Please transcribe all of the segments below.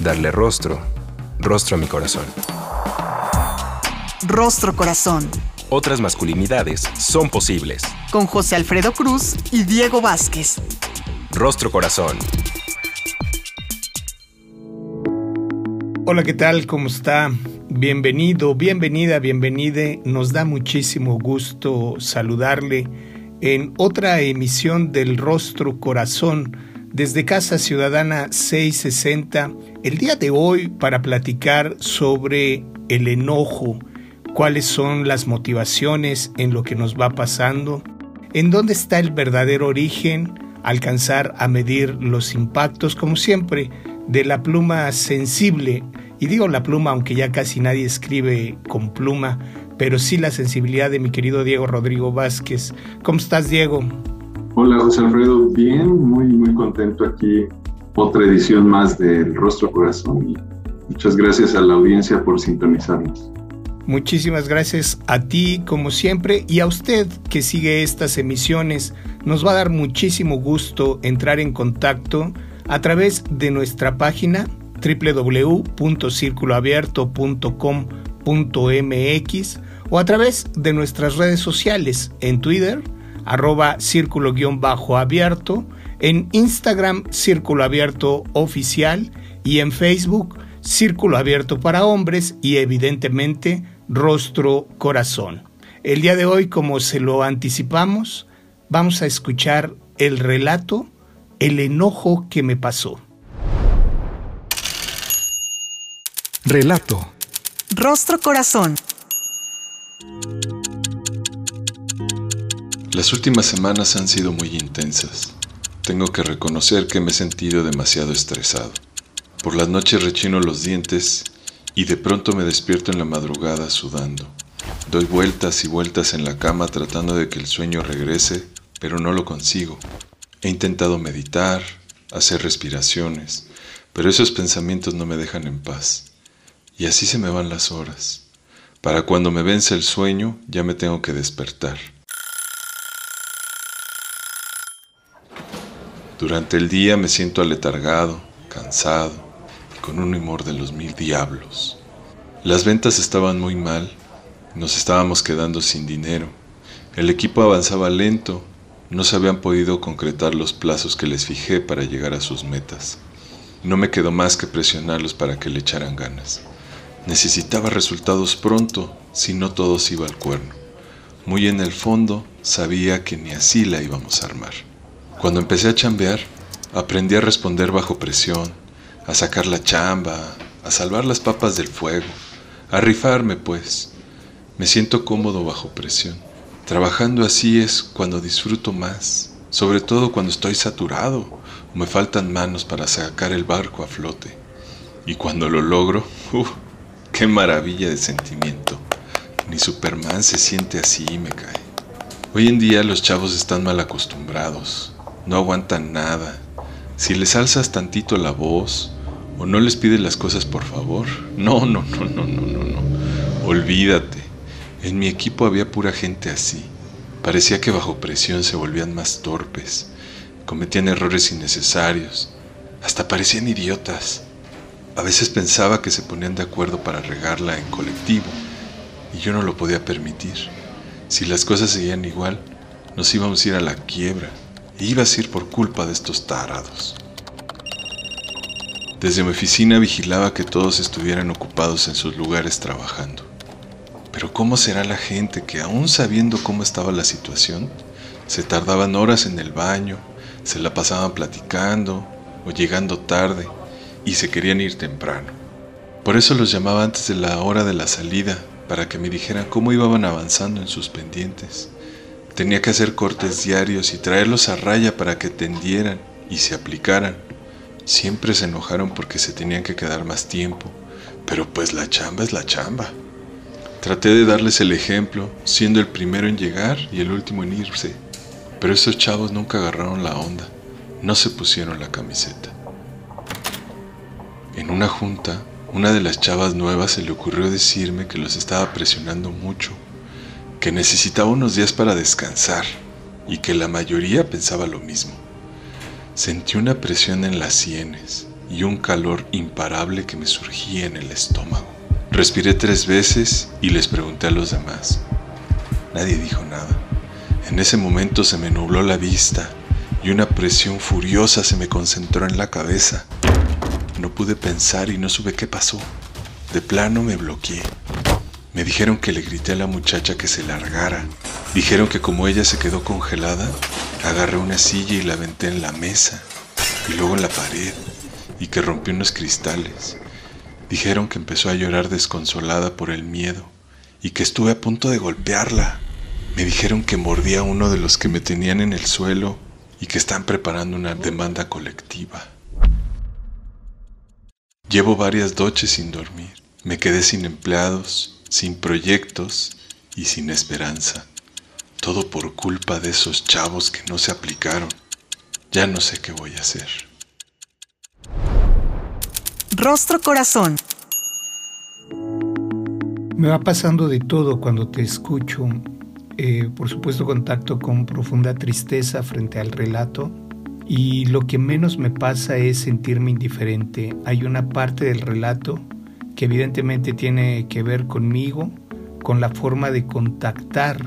Darle rostro, rostro a mi corazón. Rostro Corazón. Otras masculinidades son posibles. Con José Alfredo Cruz y Diego Vázquez. Rostro Corazón. Hola, ¿qué tal? ¿Cómo está? Bienvenido, bienvenida, bienvenide. Nos da muchísimo gusto saludarle en otra emisión del Rostro Corazón desde Casa Ciudadana 660. El día de hoy para platicar sobre el enojo, cuáles son las motivaciones en lo que nos va pasando, en dónde está el verdadero origen, alcanzar a medir los impactos, como siempre, de la pluma sensible y digo la pluma, aunque ya casi nadie escribe con pluma, pero sí la sensibilidad de mi querido Diego Rodrigo Vázquez. ¿Cómo estás, Diego? Hola, José Alfredo. Bien, muy, muy contento aquí. Otra edición más del Rostro Corazón. Muchas gracias a la audiencia por sintonizarnos. Muchísimas gracias a ti, como siempre, y a usted que sigue estas emisiones. Nos va a dar muchísimo gusto entrar en contacto a través de nuestra página www.circuloabierto.com.mx o a través de nuestras redes sociales en Twitter, arroba círculo-abierto, en Instagram Círculo Abierto Oficial y en Facebook Círculo Abierto para Hombres y evidentemente Rostro Corazón. El día de hoy, como se lo anticipamos, vamos a escuchar el relato El enojo que me pasó. Relato. Rostro Corazón. Las últimas semanas han sido muy intensas. Tengo que reconocer que me he sentido demasiado estresado. Por las noches rechino los dientes y de pronto me despierto en la madrugada sudando. Doy vueltas y vueltas en la cama tratando de que el sueño regrese, pero no lo consigo. He intentado meditar, hacer respiraciones, pero esos pensamientos no me dejan en paz. Y así se me van las horas. Para cuando me vence el sueño, ya me tengo que despertar. Durante el día me siento aletargado, cansado, con un humor de los mil diablos. Las ventas estaban muy mal, nos estábamos quedando sin dinero, el equipo avanzaba lento, no se habían podido concretar los plazos que les fijé para llegar a sus metas. No me quedó más que presionarlos para que le echaran ganas. Necesitaba resultados pronto, si no todo se iba al cuerno. Muy en el fondo sabía que ni así la íbamos a armar. Cuando empecé a chambear, aprendí a responder bajo presión, a sacar la chamba, a salvar las papas del fuego, a rifarme pues. Me siento cómodo bajo presión. Trabajando así es cuando disfruto más, sobre todo cuando estoy saturado o me faltan manos para sacar el barco a flote. Y cuando lo logro, uff, Qué maravilla de sentimiento. Ni Superman se siente así y me cae. Hoy en día los chavos están mal acostumbrados. No aguantan nada. Si les alzas tantito la voz o no les pides las cosas por favor. No, no, no, no, no, no, no. Olvídate. En mi equipo había pura gente así. Parecía que bajo presión se volvían más torpes. Cometían errores innecesarios. Hasta parecían idiotas. A veces pensaba que se ponían de acuerdo para regarla en colectivo y yo no lo podía permitir. Si las cosas seguían igual, nos íbamos a ir a la quiebra e iba a ir por culpa de estos tarados. Desde mi oficina vigilaba que todos estuvieran ocupados en sus lugares trabajando. Pero ¿cómo será la gente que aún sabiendo cómo estaba la situación, se tardaban horas en el baño, se la pasaban platicando o llegando tarde y se querían ir temprano. Por eso los llamaba antes de la hora de la salida, para que me dijeran cómo iban avanzando en sus pendientes. Tenía que hacer cortes diarios y traerlos a raya para que tendieran y se aplicaran. Siempre se enojaron porque se tenían que quedar más tiempo, pero pues la chamba es la chamba. Traté de darles el ejemplo, siendo el primero en llegar y el último en irse, pero esos chavos nunca agarraron la onda, no se pusieron la camiseta. En una junta, una de las chavas nuevas se le ocurrió decirme que los estaba presionando mucho, que necesitaba unos días para descansar y que la mayoría pensaba lo mismo. Sentí una presión en las sienes y un calor imparable que me surgía en el estómago. Respiré tres veces y les pregunté a los demás. Nadie dijo nada. En ese momento se me nubló la vista y una presión furiosa se me concentró en la cabeza. No pude pensar y no supe qué pasó. De plano me bloqueé. Me dijeron que le grité a la muchacha que se largara. Dijeron que como ella se quedó congelada, agarré una silla y la aventé en la mesa y luego en la pared y que rompí unos cristales. Dijeron que empezó a llorar desconsolada por el miedo y que estuve a punto de golpearla. Me dijeron que mordía a uno de los que me tenían en el suelo y que están preparando una demanda colectiva. Llevo varias noches sin dormir. Me quedé sin empleados, sin proyectos y sin esperanza. Todo por culpa de esos chavos que no se aplicaron. Ya no sé qué voy a hacer. Rostro Corazón. Me va pasando de todo cuando te escucho. Eh, por supuesto contacto con profunda tristeza frente al relato y lo que menos me pasa es sentirme indiferente. Hay una parte del relato que evidentemente tiene que ver conmigo, con la forma de contactar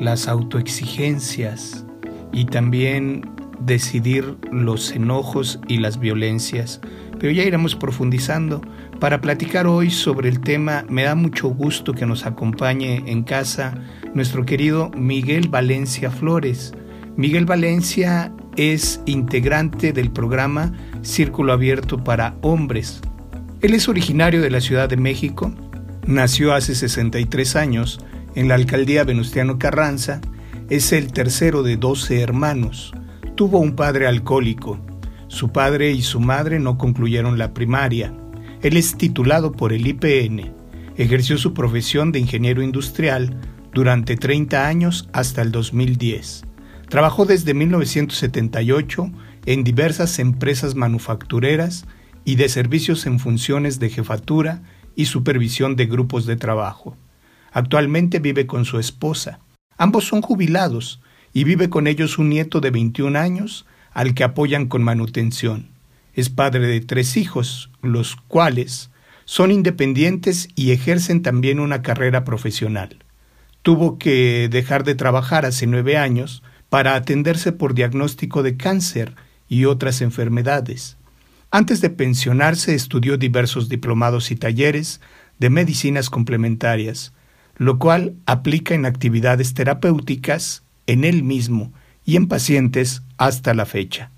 las autoexigencias y también decidir los enojos y las violencias. Pero ya iremos profundizando. Para platicar hoy sobre el tema, me da mucho gusto que nos acompañe en casa nuestro querido Miguel Valencia Flores. Miguel Valencia es integrante del programa Círculo Abierto para Hombres. Él es originario de la Ciudad de México, nació hace 63 años en la alcaldía Venustiano Carranza, es el tercero de 12 hermanos. Tuvo un padre alcohólico. Su padre y su madre no concluyeron la primaria. Él es titulado por el IPN. Ejerció su profesión de ingeniero industrial durante 30 años hasta el 2010. Trabajó desde 1978 en diversas empresas manufactureras y de servicios en funciones de jefatura y supervisión de grupos de trabajo. Actualmente vive con su esposa. Ambos son jubilados y vive con ellos un nieto de 21 años al que apoyan con manutención. Es padre de tres hijos, los cuales son independientes y ejercen también una carrera profesional. Tuvo que dejar de trabajar hace nueve años para atenderse por diagnóstico de cáncer y otras enfermedades. Antes de pensionarse estudió diversos diplomados y talleres de medicinas complementarias, lo cual aplica en actividades terapéuticas en él mismo y en pacientes hasta la fecha.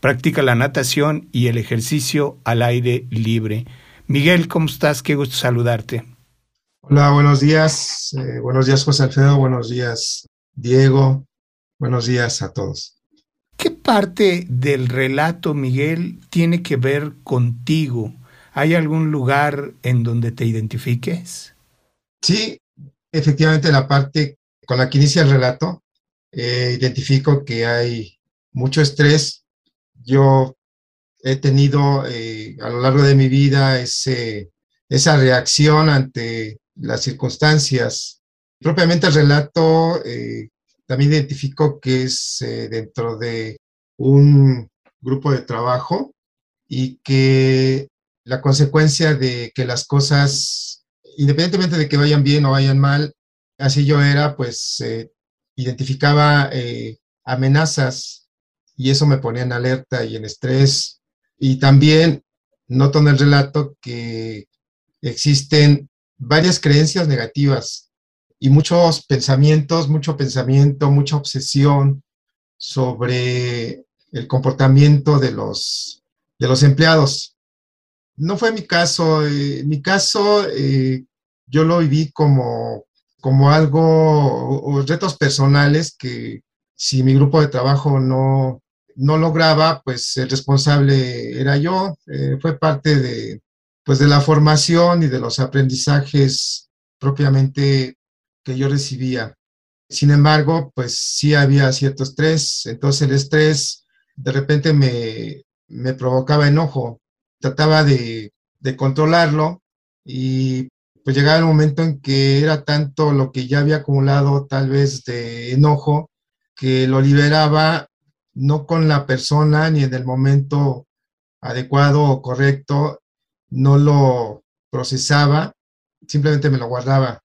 Practica la natación y el ejercicio al aire libre. Miguel, ¿cómo estás? Qué gusto saludarte. Hola, buenos días. Eh, buenos días, José Alfredo. Buenos días, Diego. Buenos días a todos. ¿Qué parte del relato, Miguel, tiene que ver contigo? ¿Hay algún lugar en donde te identifiques? Sí, efectivamente la parte con la que inicia el relato, eh, identifico que hay mucho estrés. Yo he tenido eh, a lo largo de mi vida esa reacción ante las circunstancias. Propiamente el relato eh, también identifico que es dentro de un grupo de trabajo y que la consecuencia de que las cosas, independientemente de que vayan bien o vayan mal, así yo era, pues eh, identificaba eh, amenazas y eso me ponía en alerta y en estrés. Y también noto en el relato que existen varias creencias negativas y muchos pensamientos, mucho pensamiento, mucha obsesión sobre el comportamiento de los, de los empleados. No fue mi caso. Eh, mi caso, eh, yo lo viví como, como algo, o retos personales que si mi grupo de trabajo no, no lograba, pues el responsable era yo. Eh, fue parte de, pues, de la formación y de los aprendizajes propiamente que yo recibía. Sin embargo, pues sí había cierto estrés, entonces el estrés de repente me, me provocaba enojo. Trataba de, de controlarlo y pues llegaba el momento en que era tanto lo que ya había acumulado tal vez de enojo que lo liberaba no con la persona ni en el momento adecuado o correcto, no lo procesaba, simplemente me lo guardaba.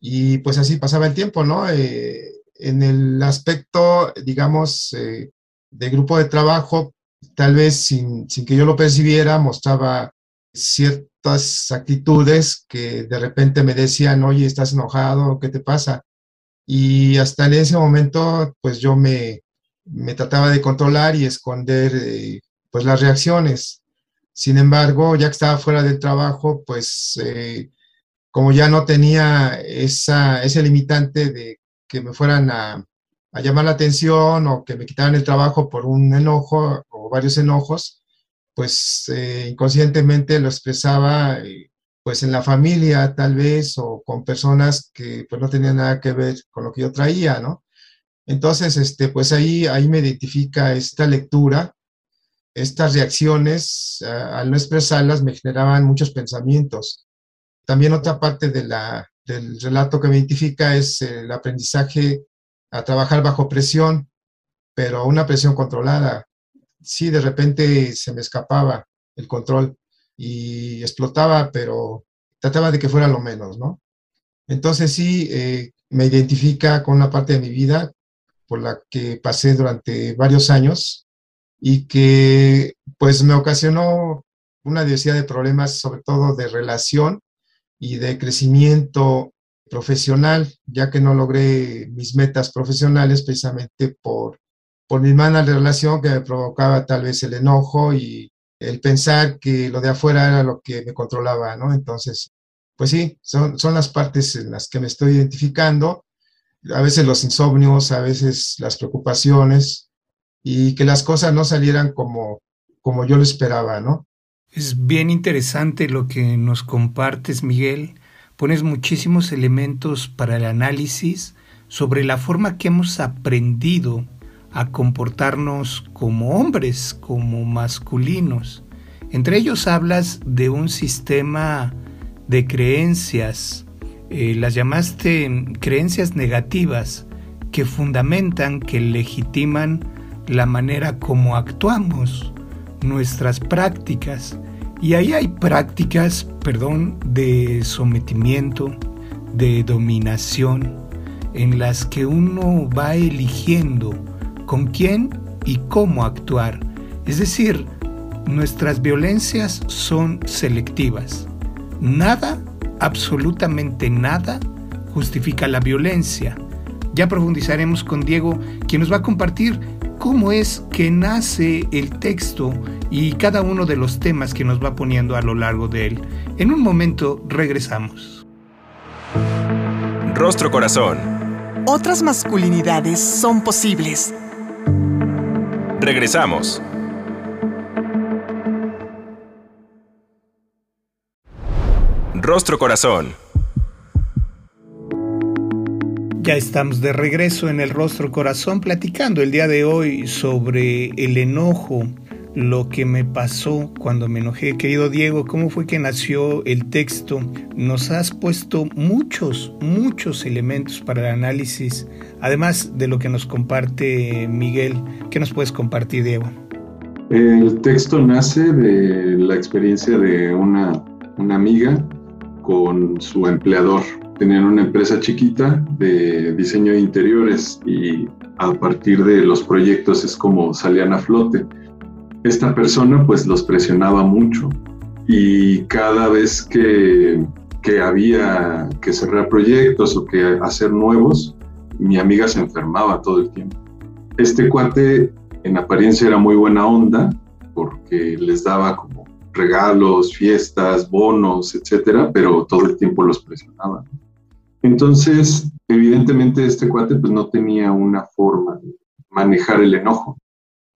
Y pues así pasaba el tiempo, ¿no? Eh, en el aspecto, digamos, eh, de grupo de trabajo, tal vez sin, sin que yo lo percibiera, mostraba ciertas actitudes que de repente me decían, oye, estás enojado, ¿qué te pasa? Y hasta en ese momento, pues yo me, me trataba de controlar y esconder eh, pues las reacciones. Sin embargo, ya que estaba fuera del trabajo, pues eh, como ya no tenía esa, ese limitante de que me fueran a, a, llamar la atención o que me quitaran el trabajo por un enojo o varios enojos, pues eh, inconscientemente lo expresaba pues en la familia tal vez o con personas que pues no tenían nada que ver con lo que yo traía, ¿no? Entonces, este, pues ahí, ahí me identifica esta lectura, estas reacciones, al no expresarlas me generaban muchos pensamientos. También otra parte de la, del relato que me identifica es el aprendizaje a trabajar bajo presión, pero una presión controlada. Sí, de repente se me escapaba el control y explotaba, pero trataba de que fuera lo menos, ¿no? Entonces sí, eh, me identifica con una parte de mi vida por la que pasé durante varios años y que pues me ocasionó una diversidad de problemas, sobre todo de relación y de crecimiento profesional, ya que no logré mis metas profesionales precisamente por, por mi mala relación que me provocaba tal vez el enojo y el pensar que lo de afuera era lo que me controlaba, ¿no? Entonces, pues sí, son, son las partes en las que me estoy identificando, a veces los insomnios, a veces las preocupaciones, y que las cosas no salieran como, como yo lo esperaba, ¿no? Es bien interesante lo que nos compartes, Miguel. Pones muchísimos elementos para el análisis sobre la forma que hemos aprendido a comportarnos como hombres, como masculinos. Entre ellos hablas de un sistema de creencias, eh, las llamaste creencias negativas que fundamentan, que legitiman la manera como actuamos, nuestras prácticas. Y ahí hay prácticas, perdón, de sometimiento, de dominación, en las que uno va eligiendo con quién y cómo actuar. Es decir, nuestras violencias son selectivas. Nada, absolutamente nada, justifica la violencia. Ya profundizaremos con Diego, quien nos va a compartir cómo es que nace el texto y cada uno de los temas que nos va poniendo a lo largo de él. En un momento regresamos. Rostro Corazón. Otras masculinidades son posibles. Regresamos. Rostro Corazón. Ya estamos de regreso en el Rostro Corazón platicando el día de hoy sobre el enojo, lo que me pasó cuando me enojé. Querido Diego, ¿cómo fue que nació el texto? Nos has puesto muchos, muchos elementos para el análisis, además de lo que nos comparte Miguel. ¿Qué nos puedes compartir, Diego? El texto nace de la experiencia de una, una amiga con su empleador. Tenían una empresa chiquita de diseño de interiores y a partir de los proyectos es como salían a flote. Esta persona pues los presionaba mucho y cada vez que, que había que cerrar proyectos o que hacer nuevos, mi amiga se enfermaba todo el tiempo. Este cuate en apariencia era muy buena onda porque les daba como regalos, fiestas, bonos, etcétera, pero todo el tiempo los presionaba. Entonces, evidentemente este cuate pues no tenía una forma de manejar el enojo.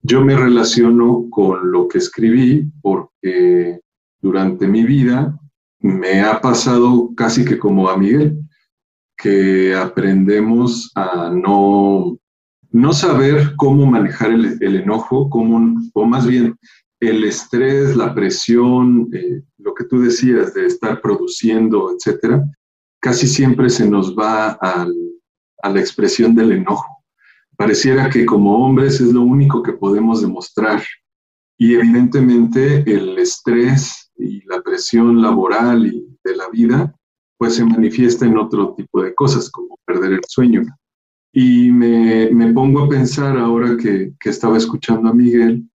yo me relaciono con lo que escribí porque durante mi vida me ha pasado casi que como a Miguel, que aprendemos a no, no saber cómo manejar el, enojo, cómo, o más bien el estrés, la presión, eh, lo que tú decías de estar produciendo, etcétera, casi siempre se nos va a la expresión del enojo. Pareciera que como hombres es lo único que podemos demostrar. Y evidentemente el estrés y la presión laboral y de la vida, pues se manifiesta en otro tipo de cosas, como perder el sueño. Y me, me pongo a pensar ahora que, que estaba escuchando a Miguel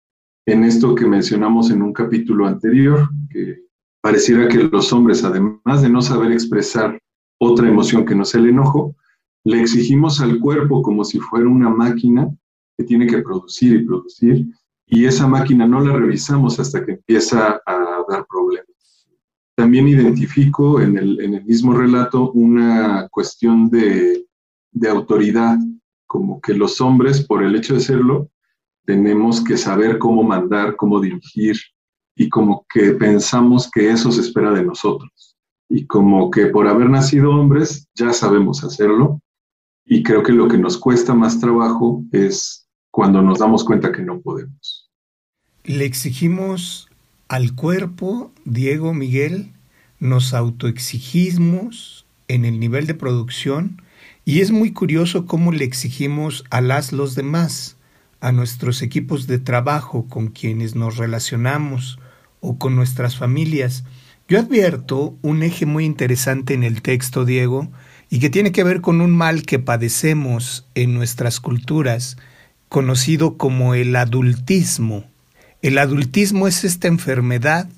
en esto que mencionamos en un capítulo anterior, que pareciera que los hombres, además de no saber expresar otra emoción que no sea el enojo, le exigimos al cuerpo como si fuera una máquina que tiene que producir y producir, y esa máquina no la revisamos hasta que empieza a dar problemas. También identifico en el, mismo relato una cuestión de autoridad, como que los hombres, por el hecho de serlo, tenemos que saber cómo mandar, cómo dirigir, y como que pensamos que eso se espera de nosotros. Y como que por haber nacido hombres ya sabemos hacerlo, y creo que lo que nos cuesta más trabajo es cuando nos damos cuenta que no podemos. Le exigimos al cuerpo, Diego, Miguel, nos autoexigimos en el nivel de producción y es muy curioso cómo le exigimos a las los demás, a nuestros equipos de trabajo con quienes nos relacionamos o con nuestras familias. Yo advierto un eje muy interesante en el texto, Diego, y que tiene que ver con un mal que padecemos en nuestras culturas, conocido como el adultismo. El adultismo es esta enfermedad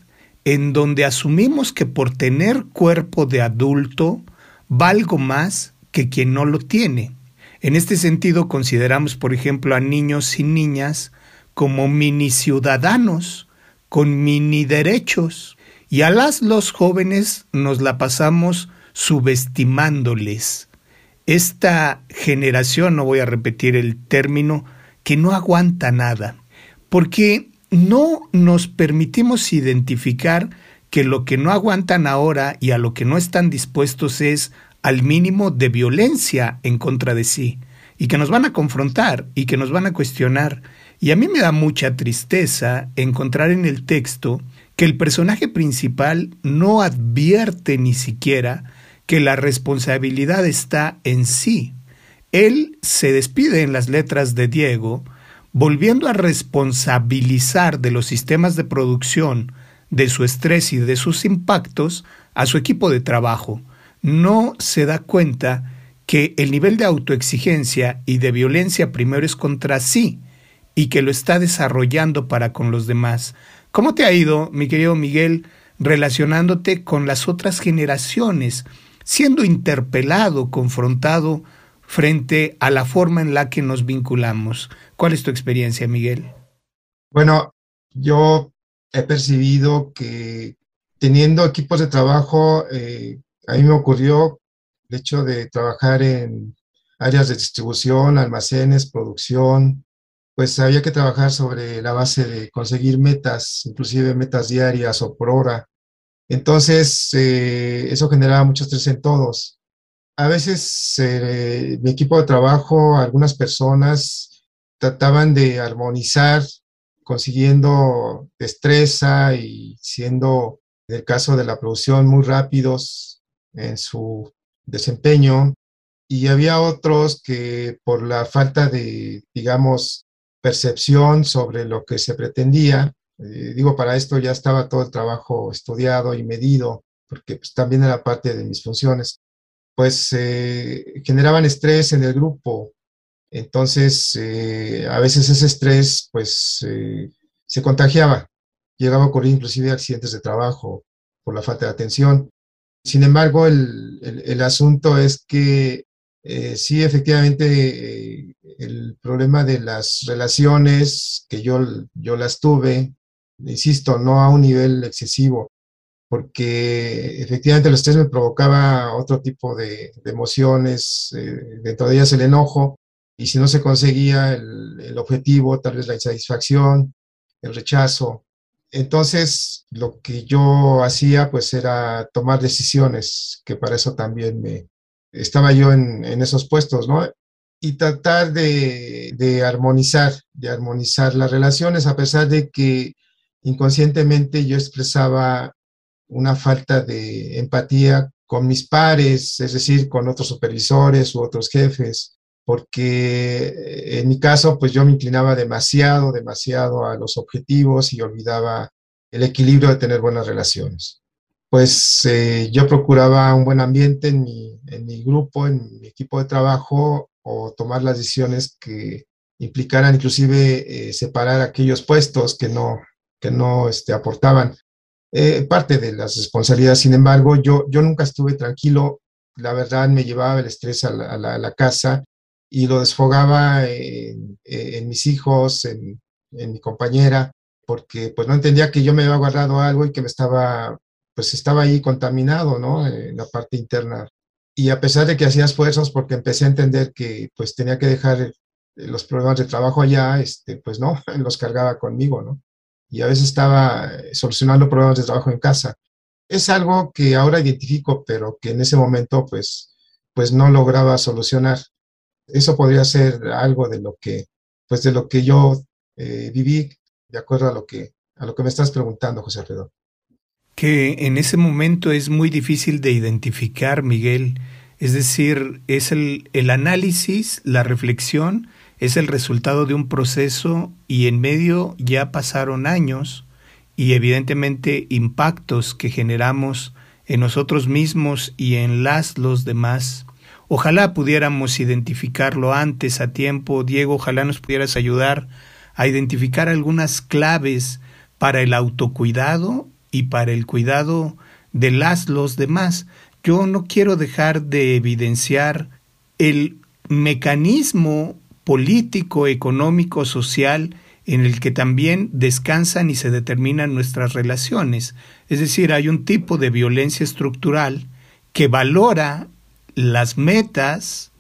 en donde asumimos que por tener cuerpo de adulto valgo más que quien no lo tiene. En este sentido consideramos, por ejemplo, a niños y niñas como mini ciudadanos, con mini derechos, y a las los jóvenes nos la pasamos subestimándoles. Esta generación, no voy a repetir el término, que no aguanta nada, porque no nos permitimos identificar que lo que no aguantan ahora y a lo que no están dispuestos es al mínimo de violencia en contra de sí, y que nos van a confrontar y que nos van a cuestionar. Y a mí me da mucha tristeza encontrar en el texto que el personaje principal no advierte ni siquiera que la responsabilidad está en sí. Él se despide en las letras de Diego, volviendo a responsabilizar de los sistemas de producción, de su estrés y de sus impactos a su equipo de trabajo. No se da cuenta que el nivel de autoexigencia y de violencia primero es contra sí y que lo está desarrollando para con los demás. ¿Cómo te ha ido, mi querido Miguel, relacionándote con las otras generaciones? siendo interpelado, confrontado frente a la forma en la que nos vinculamos. ¿Cuál es tu experiencia, Miguel? Bueno, yo he percibido que teniendo equipos de trabajo, eh, a mí me ocurrió el hecho de trabajar en áreas de distribución, almacenes, producción, pues había que trabajar sobre la base de conseguir metas, inclusive metas diarias o por hora. Entonces, eh, eso generaba mucho estrés en todos. A veces eh, mi equipo de trabajo, algunas personas trataban de armonizar, consiguiendo destreza y siendo, en el caso de la producción, muy rápidos en su desempeño. Y había otros que por la falta de, digamos, percepción sobre lo que se pretendía, eh, digo, para esto ya estaba todo el trabajo estudiado y medido, porque pues, también era parte de mis funciones. Pues eh, generaban estrés en el grupo. Entonces, eh, a veces ese estrés, pues, se contagiaba. Llegaba a ocurrir inclusive accidentes de trabajo por la falta de atención. Sin embargo, el asunto es que sí, efectivamente, el problema de las relaciones, que yo, yo las tuve, insisto, no a un nivel excesivo, porque efectivamente el estrés me provocaba otro tipo de, emociones, eh, dentro de ellas el enojo, y si no se conseguía el, el objetivo, tal vez la insatisfacción, el rechazo. Entonces, lo que yo hacía pues era tomar decisiones, que para eso también me estaba yo en, esos puestos, ¿no? Y tratar de, de, armonizar, de armonizar las relaciones, a pesar de que inconscientemente yo expresaba una falta de empatía con mis pares, es decir, con otros supervisores u otros jefes, porque eh, en mi caso, pues yo me inclinaba demasiado, demasiado a los objetivos y olvidaba el equilibrio de tener buenas relaciones. Pues eh, yo procuraba un buen ambiente en mi, en mi grupo, en mi equipo de trabajo, o tomar las decisiones que implicaran inclusive eh, separar aquellos puestos que no, que no este, aportaban eh, parte de las responsabilidades. Sin embargo, yo, yo nunca estuve tranquilo. La verdad, me llevaba el estrés a la, casa y lo desfogaba en, en mis hijos, en, en, mi compañera, porque pues no entendía que yo me había guardado algo y que me estaba, pues estaba ahí contaminado, ¿no? En la parte interna. Y a pesar de que hacía esfuerzos, porque empecé a entender que pues tenía que dejar los problemas de trabajo allá, este, pues no, los cargaba conmigo, ¿no? y a veces estaba eh, solucionando problemas de trabajo en casa. Es algo que ahora identifico, pero que en ese momento pues, pues no lograba solucionar. Eso podría ser algo de lo que, pues de lo que yo eh, viví, de acuerdo a lo, que, a lo que me estás preguntando, José Alfredo. Que en ese momento es muy difícil de identificar, Miguel. Es decir, es el, el análisis, la reflexión, es el resultado de un proceso y en medio ya pasaron años y evidentemente impactos que generamos en nosotros mismos y en las los demás. Ojalá pudiéramos identificarlo antes a tiempo. Diego, ojalá nos pudieras ayudar a identificar algunas claves para el autocuidado y para el cuidado de las los demás. Yo no quiero dejar de evidenciar el mecanismo político, económico, social, en el que también descansan y se determinan nuestras relaciones. Es decir, hay un tipo de violencia estructural que valora las metas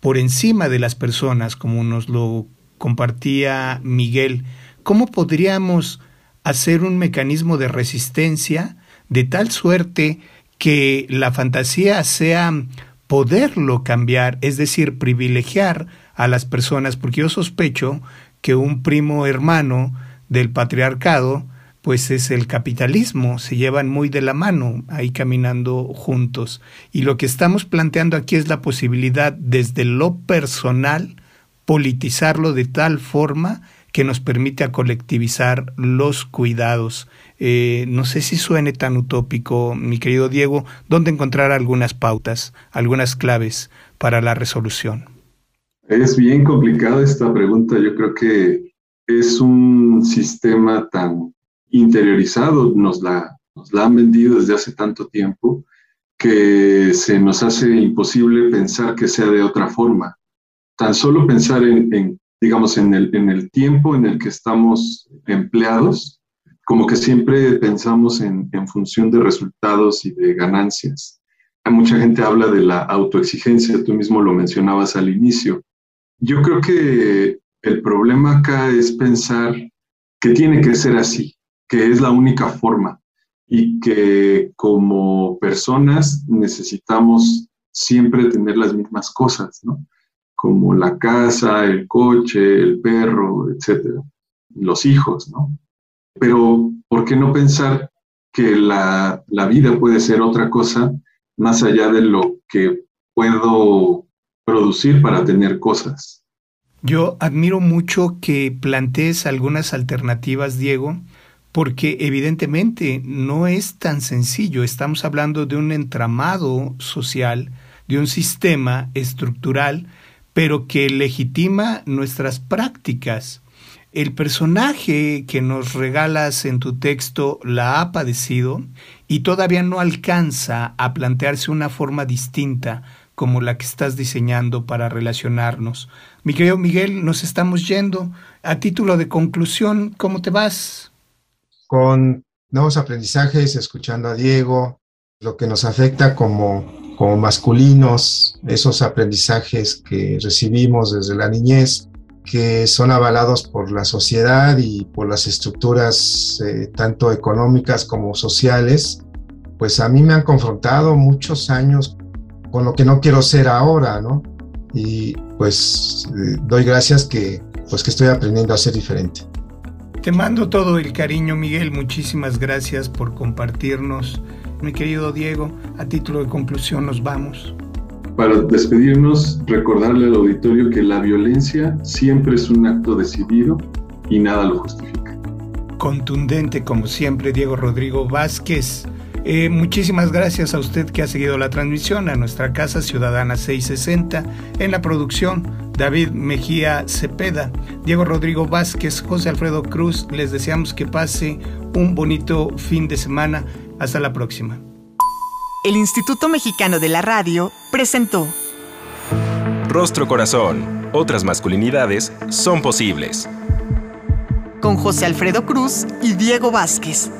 por encima de las personas, como nos lo compartía Miguel. ¿Cómo podríamos hacer un mecanismo de resistencia de tal suerte que la fantasía sea poderlo cambiar, es decir, privilegiar a las personas, porque yo sospecho que un primo hermano del patriarcado, pues es el capitalismo, se llevan muy de la mano ahí caminando juntos. Y lo que estamos planteando aquí es la posibilidad desde lo personal, politizarlo de tal forma que nos permite a colectivizar los cuidados. Eh, no sé si suene tan utópico, mi querido Diego, ¿dónde encontrar algunas pautas, algunas claves para la resolución? Es bien complicada esta pregunta. Yo creo que es un sistema tan interiorizado, nos la, nos la han vendido desde hace tanto tiempo, que se nos hace imposible pensar que sea de otra forma. Tan solo pensar en, en digamos, en el, en el tiempo en el que estamos empleados, como que siempre pensamos en, en función de resultados y de ganancias. Mucha gente habla de la autoexigencia, tú mismo lo mencionabas al inicio. Yo creo que el problema acá es pensar que tiene que ser así, que es la única forma y que como personas necesitamos siempre tener las mismas cosas, ¿no? Como la casa, el coche, el perro, etcétera, los hijos, ¿no? Pero, ¿por qué no pensar que la, la vida puede ser otra cosa más allá de lo que puedo producir para tener cosas. Yo admiro mucho que plantees algunas alternativas, Diego, porque evidentemente no es tan sencillo. Estamos hablando de un entramado social, de un sistema estructural, pero que legitima nuestras prácticas. El personaje que nos regalas en tu texto la ha padecido y todavía no alcanza a plantearse una forma distinta como la que estás diseñando para relacionarnos. Mi querido Miguel, nos estamos yendo. A título de conclusión, ¿cómo te vas? Con nuevos aprendizajes, escuchando a Diego, lo que nos afecta como como masculinos, esos aprendizajes que recibimos desde la niñez, que son avalados por la sociedad y por las estructuras eh, tanto económicas como sociales, pues a mí me han confrontado muchos años con lo que no quiero ser ahora, ¿no? Y pues eh, doy gracias que, pues que estoy aprendiendo a ser diferente. Te mando todo el cariño, Miguel. Muchísimas gracias por compartirnos. Mi querido Diego, a título de conclusión nos vamos. Para despedirnos, recordarle al auditorio que la violencia siempre es un acto decidido y nada lo justifica. Contundente como siempre, Diego Rodrigo Vázquez. Eh, muchísimas gracias a usted que ha seguido la transmisión, a nuestra Casa Ciudadana 660, en la producción David Mejía Cepeda, Diego Rodrigo Vázquez, José Alfredo Cruz. Les deseamos que pase un bonito fin de semana. Hasta la próxima. El Instituto Mexicano de la Radio presentó Rostro Corazón. Otras masculinidades son posibles. con José Alfredo Cruz y Diego Vázquez.